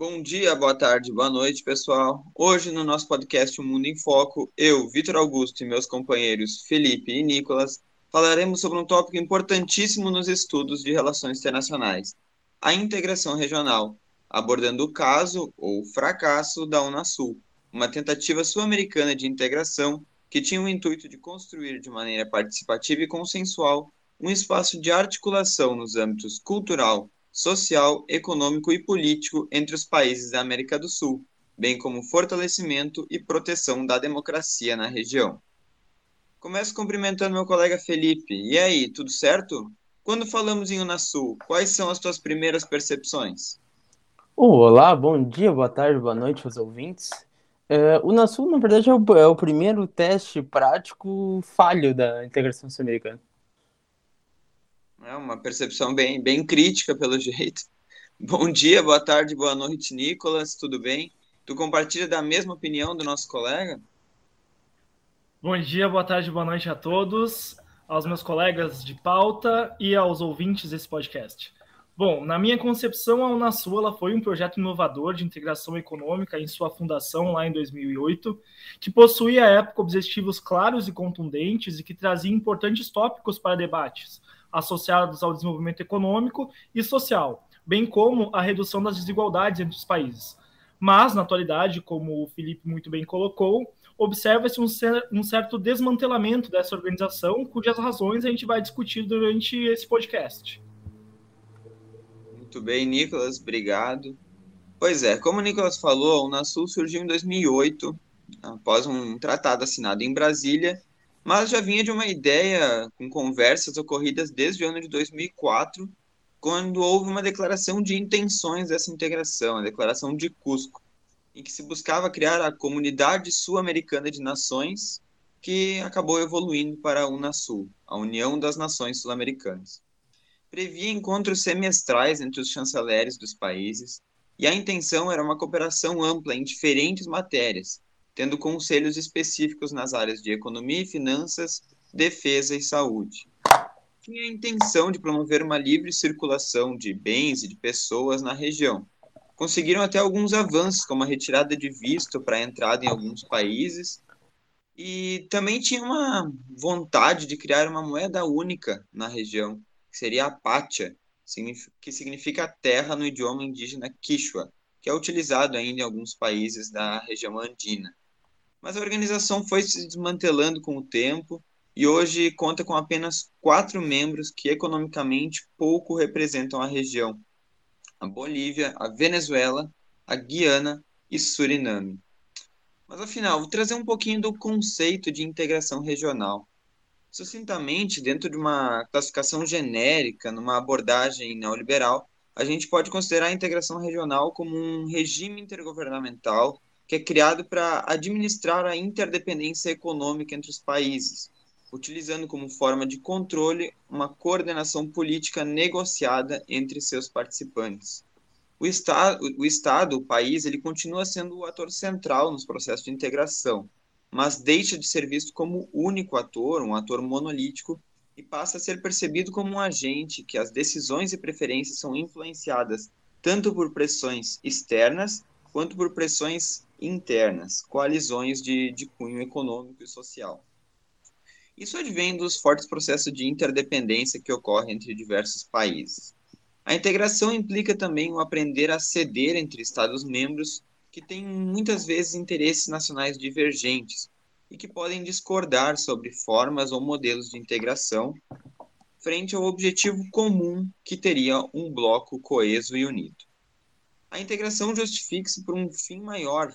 Bom dia, boa tarde, boa noite, pessoal. Hoje, no nosso podcast O Mundo em Foco, eu, Vitor Augusto e meus companheiros Felipe e Nicolas falaremos sobre um tópico importantíssimo nos estudos de relações internacionais: a integração regional, abordando o caso ou fracasso da Unasul, uma tentativa sul-americana de integração que tinha o intuito de construir de maneira participativa e consensual um espaço de articulação nos âmbitos cultural, social, econômico e político entre os países da América do Sul, bem como fortalecimento e proteção da democracia na região. Começo cumprimentando meu colega Felipe. E aí, tudo certo? Quando falamos em Unasul, quais são as tuas primeiras percepções? olá, bom dia, boa tarde, boa noite aos ouvintes. É, o Unasul, na verdade, é o, é o primeiro teste prático falho da integração sul-americana. É uma percepção bem, bem crítica, pelo jeito. Bom dia, boa tarde, boa noite, Nicolas, tudo bem? Tu compartilha da mesma opinião do nosso colega? Bom dia, boa tarde, boa noite a todos, aos meus colegas de pauta e aos ouvintes desse podcast. Bom, na minha concepção, a Unasul foi um projeto inovador de integração econômica em sua fundação lá em 2008, que possuía à época objetivos claros e contundentes e que trazia importantes tópicos para debates, associados ao desenvolvimento econômico e social, bem como a redução das desigualdades entre os países. Mas, na atualidade, como o Felipe muito bem colocou, observa-se um, um, certo desmantelamento dessa organização, cujas razões a gente vai discutir durante esse podcast. Muito bem, Nicolas, obrigado. Pois é, como o Nicolas falou, a Unasul surgiu em 2008, após um tratado assinado em Brasília mas já vinha de uma ideia com conversas ocorridas desde o ano de 2004, quando houve uma declaração de intenções dessa integração, a Declaração de Cusco, em que se buscava criar a Comunidade Sul-Americana de Nações, que acabou evoluindo para a Unasul, a União das Nações Sul-Americanas. Previa encontros semestrais entre os chanceleres dos países, e a intenção era uma cooperação ampla em diferentes matérias, tendo conselhos específicos nas áreas de economia e finanças, defesa e saúde. Tinha a intenção de promover uma livre circulação de bens e de pessoas na região. Conseguiram até alguns avanços, como a retirada de visto para a entrada em alguns países, e também tinha uma vontade de criar uma moeda única na região, que seria a Pátia, que significa terra no idioma indígena Quichua, que é utilizado ainda em alguns países da região andina. Mas a organização foi se desmantelando com o tempo e hoje conta com apenas quatro membros que economicamente pouco representam a região: a Bolívia, a Venezuela, a Guiana e Suriname. Mas afinal, vou trazer um pouquinho do conceito de integração regional. Sucintamente, dentro de uma classificação genérica, numa abordagem neoliberal, a gente pode considerar a integração regional como um regime intergovernamental que é criado para administrar a interdependência econômica entre os países, utilizando como forma de controle uma coordenação política negociada entre seus participantes. O Estado, o, estado, o país, ele continua sendo o ator central nos processos de integração, mas deixa de ser visto como único ator, um ator monolítico, e passa a ser percebido como um agente que as decisões e preferências são influenciadas tanto por pressões externas quanto por pressões internas, coalizões de, de cunho econômico e social. Isso advém dos fortes processos de interdependência que ocorrem entre diversos países. A integração implica também o aprender a ceder entre Estados-membros que têm muitas vezes interesses nacionais divergentes e que podem discordar sobre formas ou modelos de integração frente ao objetivo comum que teria um bloco coeso e unido. A integração justifica-se por um fim maior,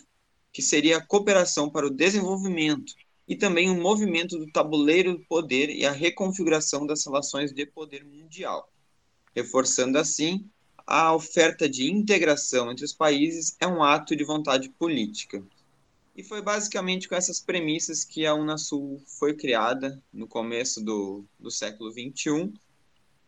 que seria a cooperação para o desenvolvimento e também o movimento do tabuleiro do poder e a reconfiguração das relações de poder mundial, reforçando assim a oferta de integração entre os países é um ato de vontade política. E foi basicamente com essas premissas que a Unasul foi criada no começo do, do século XXI,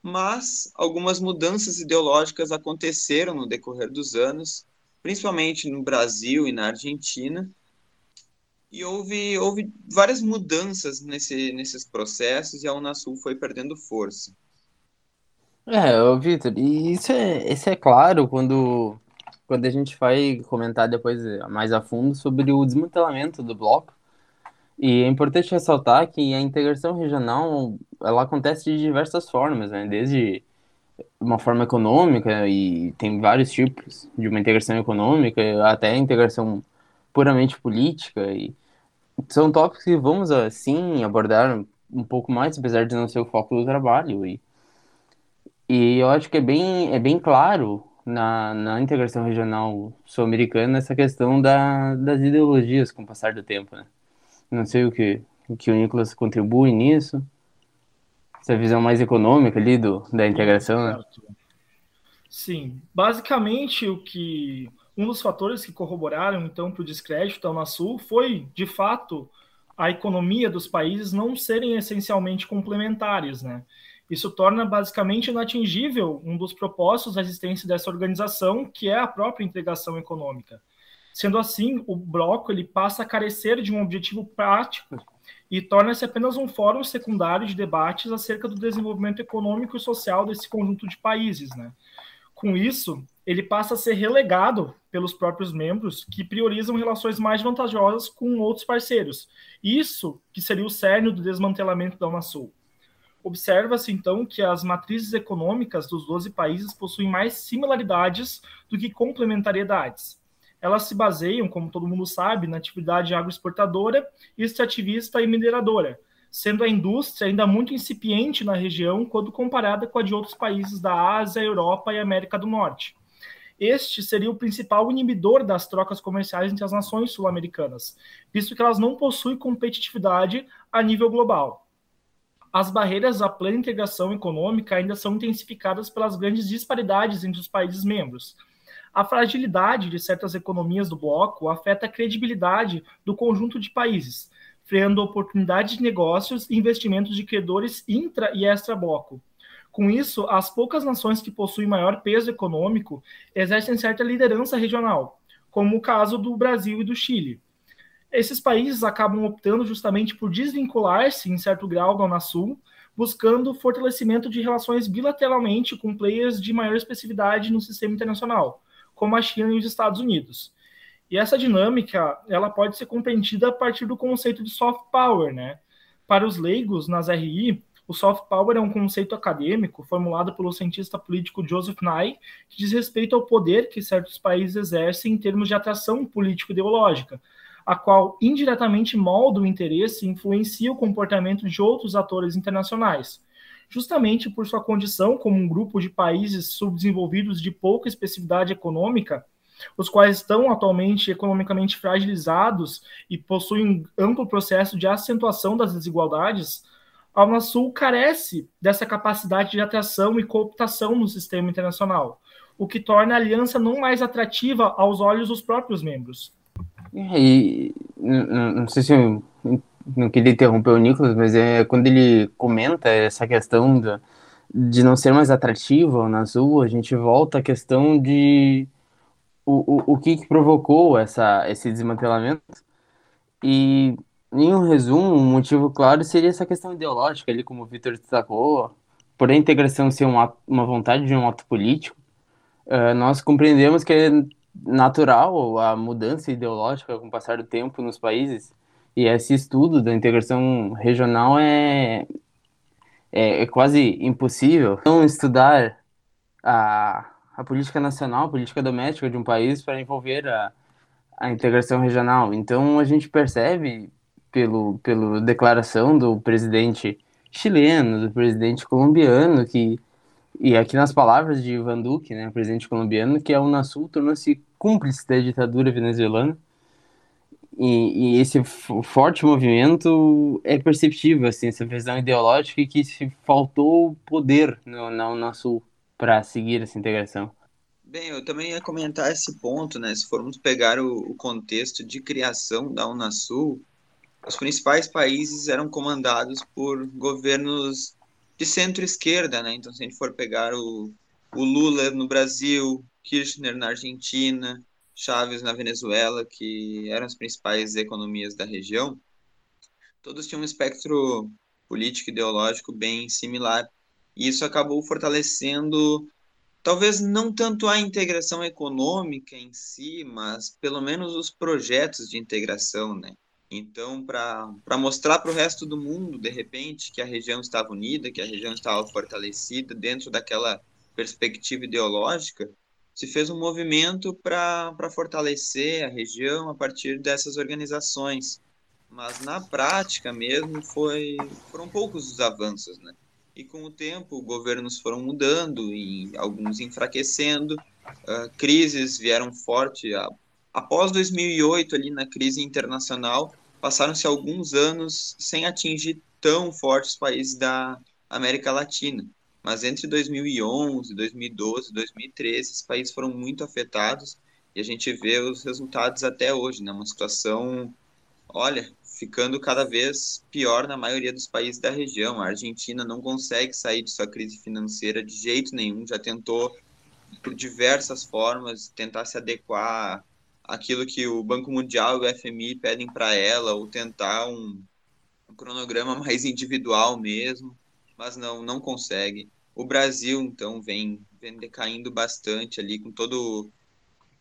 mas algumas mudanças ideológicas aconteceram no decorrer dos anos principalmente no Brasil e na Argentina. E houve, houve várias mudanças nesse, nesses processos e a Unasul foi perdendo força. É, Vitor, e isso é, isso é claro quando quando a gente vai comentar depois mais a fundo sobre o desmantelamento do bloco. E é importante ressaltar que a integração regional ela acontece de diversas formas, né? Desde uma forma econômica e tem vários tipos de uma integração econômica até integração puramente política e são tópicos que vamos assim abordar um pouco mais, apesar de não ser o foco do trabalho e e eu acho que é bem é bem claro na, na integração regional sul-americana essa questão da, das ideologias com o passar do tempo, né? Não sei o que, o que o Nicolas contribui nisso essa visão mais econômica ali do, da integração, né? Sim, basicamente o que um dos fatores que corroboraram então para o descrédito da Unasul foi, de fato, a economia dos países não serem essencialmente complementares, né? Isso torna basicamente inatingível um dos propósitos da existência dessa organização, que é a própria integração econômica. Sendo assim, o bloco ele passa a carecer de um objetivo prático e torna-se apenas um fórum secundário de debates acerca do desenvolvimento econômico e social desse conjunto de países. Né? Com isso, ele passa a ser relegado pelos próprios membros que priorizam relações mais vantajosas com outros parceiros. Isso que seria o cerne do desmantelamento da Unasul. Observa-se, então, que as matrizes econômicas dos 12 países possuem mais similaridades do que complementariedades elas se baseiam, como todo mundo sabe, na atividade agroexportadora, extrativista e mineradora, sendo a indústria ainda muito incipiente na região quando comparada com a de outros países da Ásia, Europa e América do Norte. Este seria o principal inibidor das trocas comerciais entre as nações sul-americanas, visto que elas não possuem competitividade a nível global. As barreiras à plena integração econômica ainda são intensificadas pelas grandes disparidades entre os países membros, a fragilidade de certas economias do bloco afeta a credibilidade do conjunto de países, freando oportunidades de negócios e investimentos de credores intra e extra-bloco. Com isso, as poucas nações que possuem maior peso econômico exercem certa liderança regional, como o caso do Brasil e do Chile. Esses países acabam optando justamente por desvincular-se, em certo grau, da Unasul, buscando fortalecimento de relações bilateralmente com players de maior especificidade no sistema internacional, como a China e os Estados Unidos. E essa dinâmica, ela pode ser compreendida a partir do conceito de soft power, né? Para os leigos nas RI, o soft power é um conceito acadêmico formulado pelo cientista político Joseph Nye, que diz respeito ao poder que certos países exercem em termos de atração político-ideológica, a qual indiretamente molda o interesse e influencia o comportamento de outros atores internacionais, justamente por sua condição como um grupo de países subdesenvolvidos de pouca especificidade econômica, os quais estão atualmente economicamente fragilizados e possuem um amplo processo de acentuação das desigualdades, a Unasul carece dessa capacidade de atração e cooptação no sistema internacional, o que torna a aliança não mais atrativa aos olhos dos próprios membros. E não sei se não queria interromper o Nicolas, mas é quando ele comenta essa questão de não ser mais atrativo na Azul, a gente volta à questão de o, o, o que, que provocou essa, esse desmantelamento. E, em um resumo, um motivo claro seria essa questão ideológica, ali como o Vitor destacou, por a integração ser uma, uma vontade de um ato político, uh, nós compreendemos que é natural a mudança ideológica com o passar do tempo nos países, e esse estudo da integração regional é, é, é quase impossível não estudar a, a política nacional, a política doméstica de um país para envolver a, a integração regional. Então a gente percebe pelo pela declaração do presidente chileno, do presidente colombiano que e aqui nas palavras de Ivan Duque, né, presidente colombiano, que a Unasul tornou-se cúmplice da ditadura venezuelana e, e, esse forte movimento é perceptível, assim, essa visão ideológica e que se faltou poder no, na Unasul para seguir essa integração. Bem, eu também ia comentar esse ponto, né? Se formos pegar o, o contexto de criação da Unasul, os principais países eram comandados por governos de centro-esquerda, né? Então, se a gente for pegar o, o Lula no Brasil, Kirchner na Argentina, Chaves na Venezuela, que eram as principais economias da região, todos tinham um espectro político ideológico bem similar. E isso acabou fortalecendo talvez não tanto a integração econômica em si, mas pelo menos os projetos de integração, né? Então, para mostrar para o resto do mundo, de repente, que a região estava unida, que a região estava fortalecida dentro daquela perspectiva ideológica, se fez um movimento para fortalecer a região a partir dessas organizações. Mas na prática mesmo foi, foram poucos os avanços, né? E com o tempo, governos foram mudando e alguns enfraquecendo, uh, crises vieram forte após 2008, ali na crise internacional, passaram-se alguns anos sem atingir tão fortes países da América Latina. Mas entre 2011, 2012, 2013, esses países foram muito afetados e a gente vê os resultados até hoje, né? Uma situação, olha, ficando cada vez pior na maioria dos países da região. A Argentina não consegue sair de sua crise financeira de jeito nenhum, já tentou por diversas formas tentar se adequar aquilo que o Banco Mundial e o FMI pedem para ela, ou tentar um, um, cronograma mais individual mesmo, mas não, não consegue. O Brasil, então, vem, vem decaindo bastante ali com todo,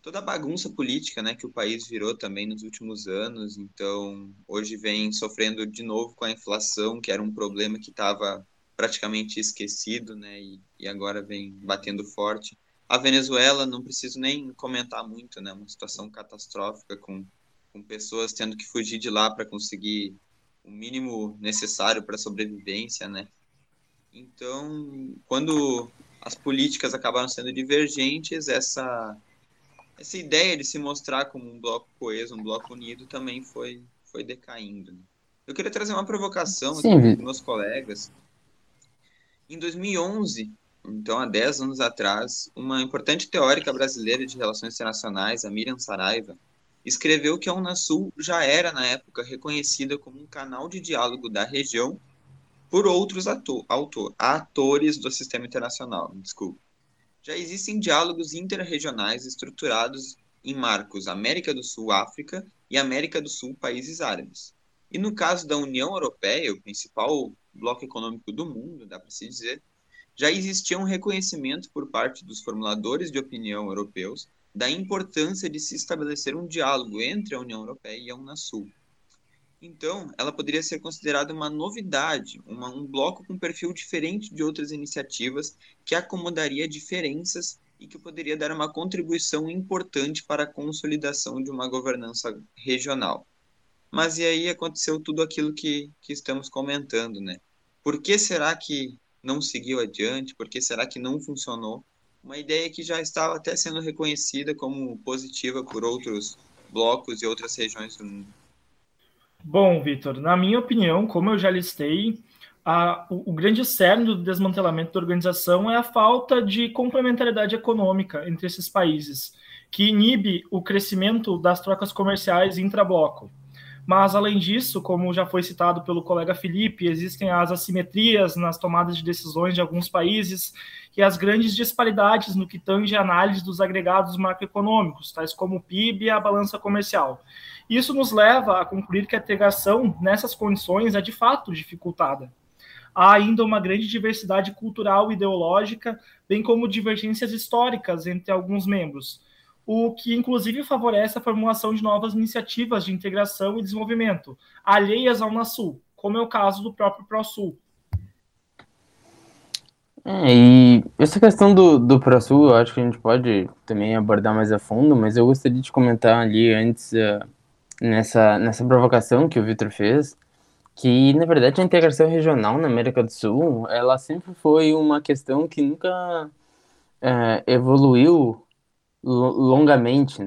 toda a bagunça política né, que o país virou também nos últimos anos. Então, hoje vem sofrendo de novo com a inflação, que era um problema que estava praticamente esquecido, né, e, e agora vem batendo forte. A Venezuela, não preciso nem comentar muito, né? Uma situação catastrófica com, com pessoas tendo que fugir de lá para conseguir o mínimo necessário para sobrevivência, né? Então, quando as políticas acabaram sendo divergentes, essa essa ideia de se mostrar como um bloco coeso, um bloco unido, também foi foi decaindo. Né? Eu queria trazer uma provocação Sim. aqui para meus colegas. Em 2011, então, há 10 anos atrás, uma importante teórica brasileira de relações internacionais, a Miriam Saraiva, escreveu que a Unasul já era, na época, reconhecida como um canal de diálogo da região por outros ator, autor, atores do sistema internacional. Desculpa. Já existem diálogos interregionais estruturados em marcos América do Sul, África e América do Sul, países árabes. E no caso da União Europeia, o principal bloco econômico do mundo, dá para se dizer, já existia um reconhecimento por parte dos formuladores de opinião europeus da importância de se estabelecer um diálogo entre a União Europeia e a Unasul. Então, ela poderia ser considerada uma novidade, uma, um bloco com perfil diferente de outras iniciativas que acomodaria diferenças e que poderia dar uma contribuição importante para a consolidação de uma governança regional. Mas e aí aconteceu tudo aquilo que, que estamos comentando, né? Por que será que não seguiu adiante? Por que será que não funcionou? Uma ideia que já estava até sendo reconhecida como positiva por outros blocos e outras regiões do mundo. Bom, Vitor, na minha opinião, como eu já listei, a, o, o, grande cerne do desmantelamento da organização é a falta de complementariedade econômica entre esses países, que inibe o crescimento das trocas comerciais intra-bloco. Mas, além disso, como já foi citado pelo colega Felipe, existem as assimetrias nas tomadas de decisões de alguns países e as grandes disparidades no que tange a análise dos agregados macroeconômicos, tais como o PIB e a balança comercial. Isso nos leva a concluir que a integração nessas condições é de fato dificultada. Há ainda uma grande diversidade cultural e ideológica, bem como divergências históricas entre alguns membros o que inclusive favorece a formulação de novas iniciativas de integração e desenvolvimento, alheias ao Unasul, como é o caso do próprio ProSul. É, e essa questão do, do ProSul, eu acho que a gente pode também abordar mais a fundo, mas eu gostaria de comentar ali antes, uh, nessa, nessa provocação que o Vitor fez, que na verdade a integração regional na América do Sul, ela sempre foi uma questão que nunca uh, evoluiu longamente.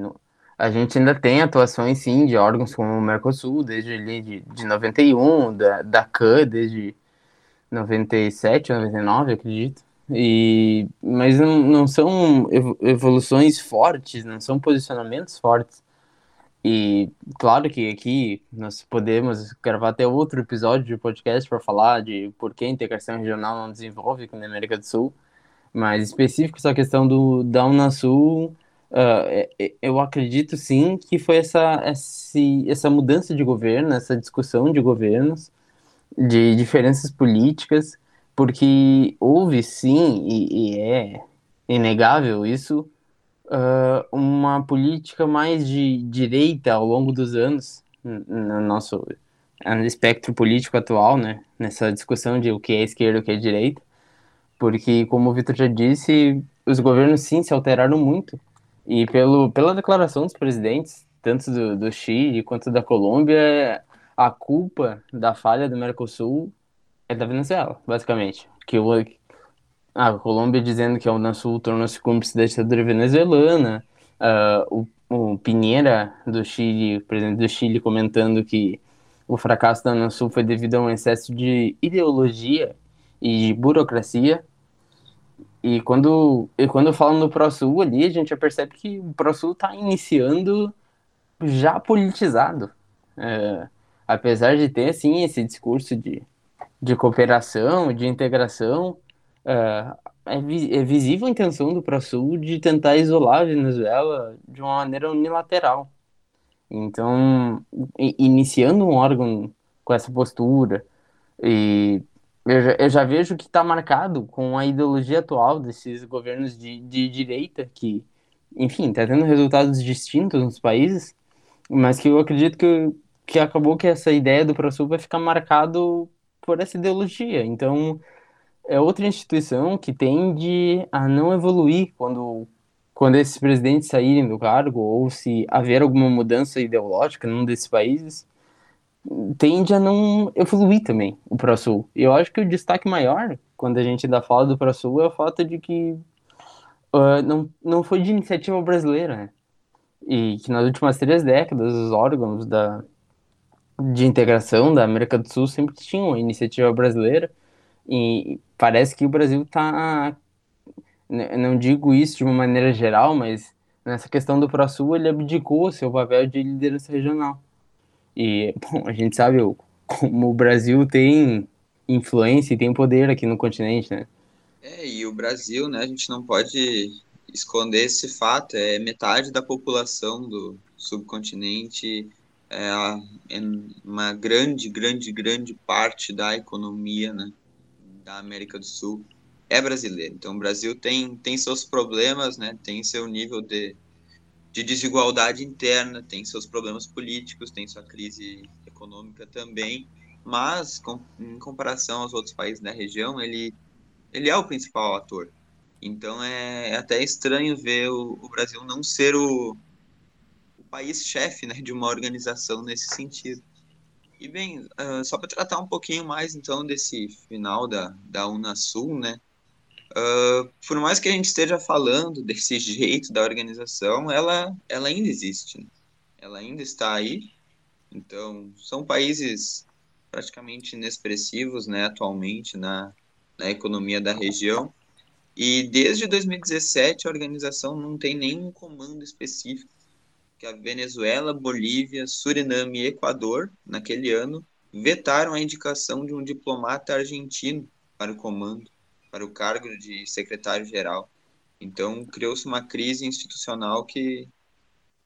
A gente ainda tem atuações, sim, de órgãos como o Mercosul, desde ali de, de 91, da, da CAN, desde 97, 99, acredito. E, mas não, não são evoluções fortes, não são posicionamentos fortes. E claro que aqui nós podemos gravar até outro episódio de podcast para falar de por que a integração regional não desenvolve aqui na América do Sul, mas específico essa questão do da Unasul Uh, eu acredito sim que foi essa, essa mudança de governo, essa discussão de governos, de diferenças políticas, porque houve sim, e, e é, inegável isso, uh, uma política mais de direita ao longo dos anos, no nosso no espectro político atual, né? Nessa discussão de o que é esquerda e o que é direita. Porque, como o Vitor já disse, os governos sim se alteraram muito. E pelo, pela declaração dos presidentes, tanto do, do Chile quanto da Colômbia, a culpa da falha do Mercosul é da Venezuela, basicamente. Que o, a Colômbia dizendo que a Unasul tornou-se cúmplice da ditadura venezuelana, uh, o, o Pinheira do Chile, presidente do Chile, comentando que o fracasso da Unasul foi devido a um excesso de ideologia e de burocracia. E quando, e quando falam no ProSul ali, a gente já percebe que o ProSul está iniciando já politizado. É, apesar de ter, sim, esse discurso de, de cooperação, de integração, é, é, vi, é visível a intenção do ProSul de tentar isolar a Venezuela de uma maneira unilateral. Então, iniciando um órgão com essa postura, e eu já, eu já vejo que está marcado com a ideologia atual desses governos de, de direita, que, enfim, está tendo resultados distintos nos países, mas que eu acredito que, que acabou que essa ideia do ProSul vai ficar marcado por essa ideologia. Então, é outra instituição que tende a não evoluir quando, quando esses presidentes saírem do cargo ou se haver alguma mudança ideológica num desses países, tende a não evoluir também o ProSul. Eu acho que o destaque maior, quando a gente ainda fala do ProSul, é o fato de que uh, não, não foi de iniciativa brasileira, né? E que nas últimas três décadas os órgãos da, de integração da América do Sul sempre tinham iniciativa brasileira e parece que o Brasil está, não digo isso de uma maneira geral, mas nessa questão do ProSul ele abdicou seu papel de liderança regional. E, bom, a gente sabe como o Brasil tem influência e tem poder aqui no continente, né? É, e o Brasil, né, a gente não pode esconder esse fato, é metade da população do subcontinente, é, é uma grande, grande, grande parte da economia, né, da América do Sul é brasileira. Então, o Brasil tem, tem seus problemas, né? Tem seu nível de, de desigualdade interna, tem seus problemas políticos, tem sua crise econômica também, mas com, em comparação aos outros países da região, ele, ele é o principal ator. Então é, é até estranho ver o, o, Brasil não ser o, o país-chefe né, de uma organização nesse sentido. E bem, uh, só para tratar um pouquinho mais então desse final da, da Unasul, né? Uh, por mais que a gente esteja falando desse jeito da organização, ela, ela ainda existe. Né? Ela ainda está aí. Então, são países praticamente inexpressivos né, atualmente na, na economia da região. E desde 2017 a organização não tem nenhum comando específico que a Venezuela, Bolívia, Suriname e Equador, naquele ano, vetaram a indicação de um diplomata argentino para o comando, para o cargo de secretário-geral. Então, criou-se uma crise institucional que,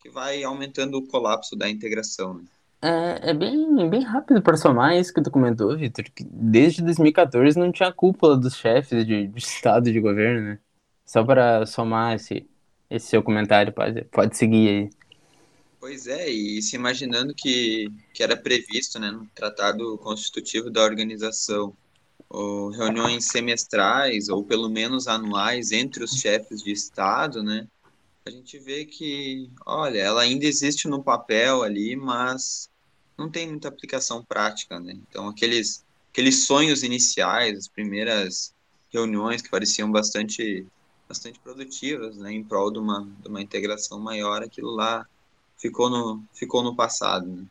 que vai aumentando o colapso da integração. Né? É, é bem, bem rápido para somar isso que tu comentou, Vitor, que desde 2014 não tinha cúpula dos chefes de, de Estado e de governo, né? Só para somar esse, esse seu comentário, pode, pode seguir aí. Pois é, e se imaginando que, que era previsto né, no Tratado Constitutivo da Organização ou reuniões semestrais ou pelo menos anuais entre os chefes de Estado, né? A gente vê que, olha, ela ainda existe no papel ali, mas não tem muita aplicação prática, né? Então, aqueles, aqueles sonhos iniciais, as primeiras reuniões que pareciam bastante, bastante produtivas, né, em prol de uma, de uma integração maior, aquilo lá ficou no, ficou no passado. Né?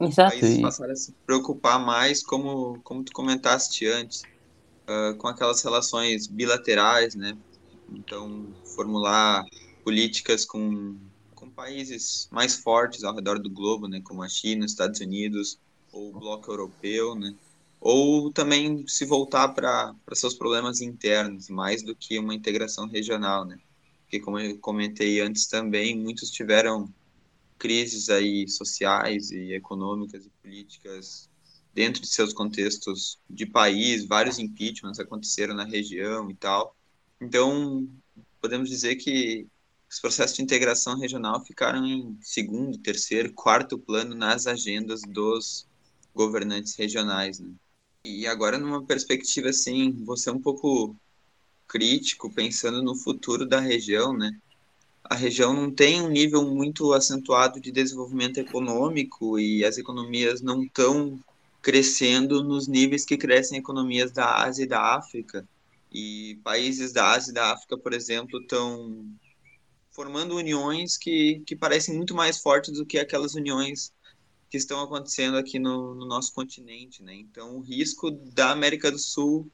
Exato. Países passaram a se preocupar mais, como, como tu comentaste antes, uh, com aquelas relações bilaterais, né? Então, formular políticas com, com países mais fortes ao redor do globo, né? Como a China, Estados Unidos ou o bloco europeu, né? Ou também se voltar para seus problemas internos, mais do que uma integração regional, né? porque como eu comentei antes também, muitos tiveram crises aí sociais e econômicas e políticas dentro de seus contextos de país, vários impeachments aconteceram na região e tal. Então, podemos dizer que os processos de integração regional ficaram em segundo, terceiro, quarto plano nas agendas dos governantes regionais. Né? E agora, numa perspectiva assim, você é um pouco crítico, pensando no futuro da região, né? A região não tem um nível muito acentuado de desenvolvimento econômico e as economias não estão crescendo nos níveis que crescem economias da Ásia e da África. E países da Ásia e da África, por exemplo, estão formando uniões que, que parecem muito mais fortes do que aquelas uniões que estão acontecendo aqui no, no nosso continente, né? Então, o risco da América do Sul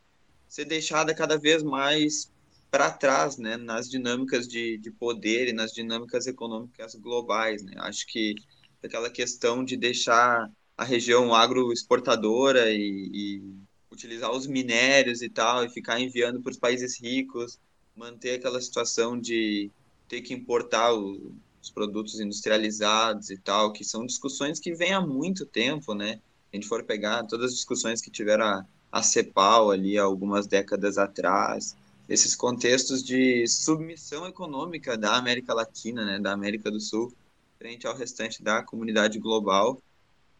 ser deixada cada vez mais para trás, né, nas dinâmicas de, de poder e nas dinâmicas econômicas globais, né? Acho que aquela questão de deixar a região agroexportadora e, e utilizar os minérios e tal e ficar enviando para os países ricos, manter aquela situação de ter que importar o, os produtos industrializados e tal, que são discussões que vêm há muito tempo, né? A gente for pegar todas as discussões que tiveram a, a CEPAL ali algumas décadas atrás, esses contextos de submissão econômica da América Latina, né, da América do Sul, frente ao restante da comunidade global.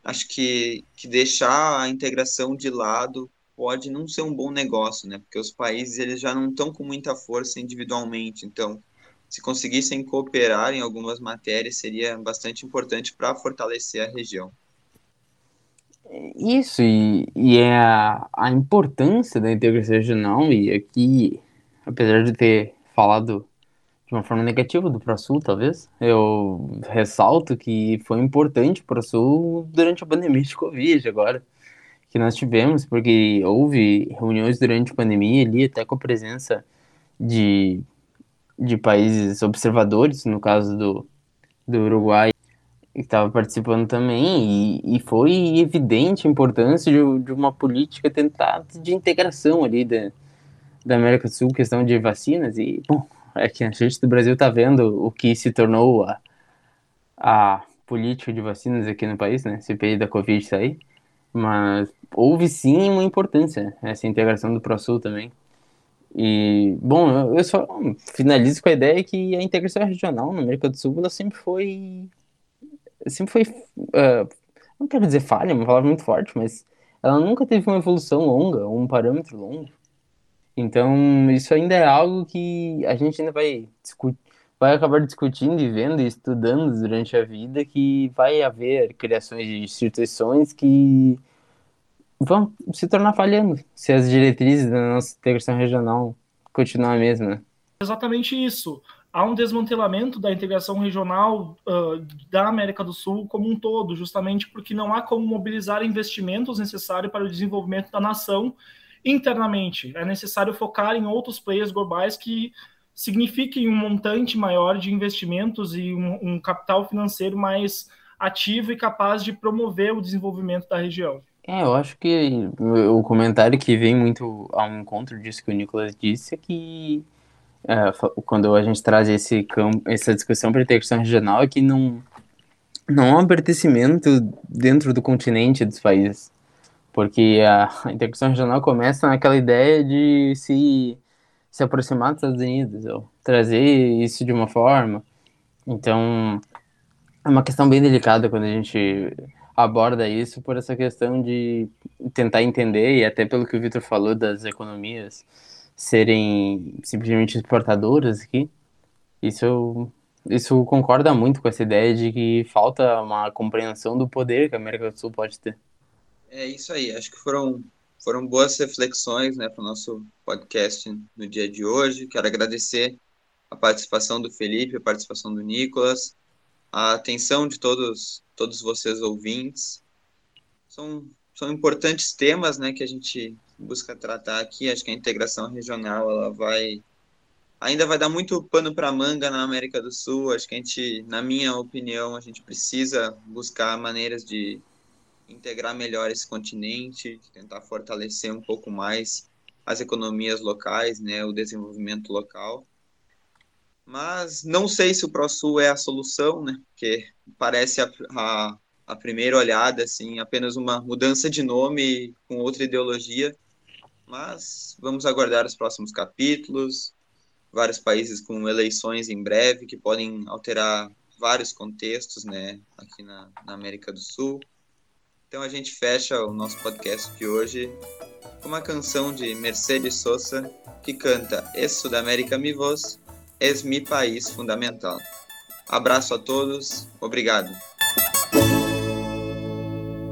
Acho que, que deixar a integração de lado pode não ser um bom negócio, né? Porque os países eles já não estão com muita força individualmente, então se conseguissem cooperar em algumas matérias, seria bastante importante para fortalecer a região. Isso, e, e é a, a importância da integração regional, e aqui, apesar de ter falado de uma forma negativa do ProSul, talvez, eu ressalto que foi importante o ProSul durante a pandemia de Covid agora, que nós tivemos, porque houve reuniões durante a pandemia ali, até com a presença de de países observadores, no caso do, do Uruguai, que estava participando também, e, e foi evidente a importância de, de uma política tentada de integração ali da, da América do Sul, questão de vacinas, e, bom, é que a gente do Brasil está vendo o que se tornou a, a política de vacinas aqui no país, né, CPI da Covid sair, mas houve sim uma importância essa integração do ProSul também. E, bom, eu só finalizo com a ideia que a integração regional na América do Sul ela sempre foi. Sempre foi. Uh, não quero dizer falha, é uma palavra muito forte, mas ela nunca teve uma evolução longa, um parâmetro longo. Então, isso ainda é algo que a gente ainda vai vai acabar discutindo e vendo e estudando durante a vida que vai haver criações de instituições que vão se tornar falhando se as diretrizes da nossa integração regional continuar a mesma. Exatamente isso. Há um desmantelamento da integração regional uh, da América do Sul como um todo, justamente porque não há como mobilizar investimentos necessários para o desenvolvimento da nação internamente. É necessário focar em outros players globais que signifiquem um montante maior de investimentos e um, um capital financeiro mais ativo e capaz de promover o desenvolvimento da região. É, eu acho que o comentário que vem muito ao encontro disso que o Nicolas disse é que é, quando a gente traz esse campo, essa discussão para integração regional é que não, não há um pertencimento dentro do continente dos países. Porque a, a integração regional começa naquela ideia de se, se aproximar dos Estados Unidos, ou trazer isso de uma forma. Então, é uma questão bem delicada quando a gente aborda isso por essa questão de tentar entender, e até pelo que o Vitor falou das economias serem simplesmente exportadoras aqui, isso, isso concorda muito com essa ideia de que falta uma compreensão do poder que a América do Sul pode ter. É isso aí, acho que foram, foram boas reflexões né, para o nosso podcast no dia de hoje. Quero agradecer a participação do Felipe, a participação do Nicolas, a atenção de todos todos vocês ouvintes. São, são importantes temas né, que a gente busca tratar aqui. Acho que a integração regional ela vai ainda vai dar muito pano para manga na América do Sul. Acho que a gente, na minha opinião, a gente precisa buscar maneiras de integrar melhor esse continente, tentar fortalecer um pouco mais as economias locais, né, o desenvolvimento local. Mas não sei se o ProSul é a solução, né? Porque parece a, a, a primeira olhada, assim, apenas uma mudança de nome com outra ideologia. Mas vamos aguardar os próximos capítulos. vários países com eleições em breve que podem alterar vários contextos, né, aqui na, na América do Sul. Então a gente fecha o nosso podcast de hoje com uma canção de Mercedes Sosa que canta Es Sudamérica mi voz, es mi país fundamental. Abraço a todos, obrigado.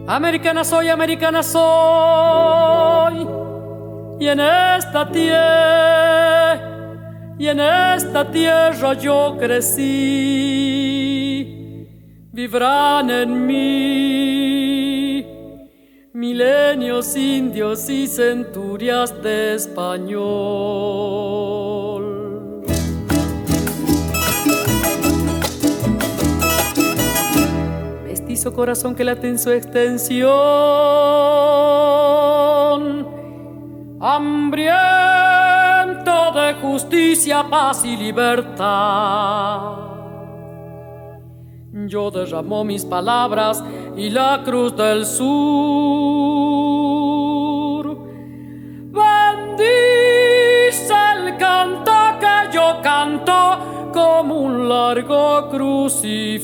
Americana soy, americana soy, y en esta tierra, y en esta tierra yo crecí, vivrán en mí milenios indios y centurias de español. Mestizo corazón que late en su extensión, hambriento de justicia, paz y libertad. Yo derramo mis palabras y la cruz del sur. Bendice el canto que yo canto como un largo crucifijo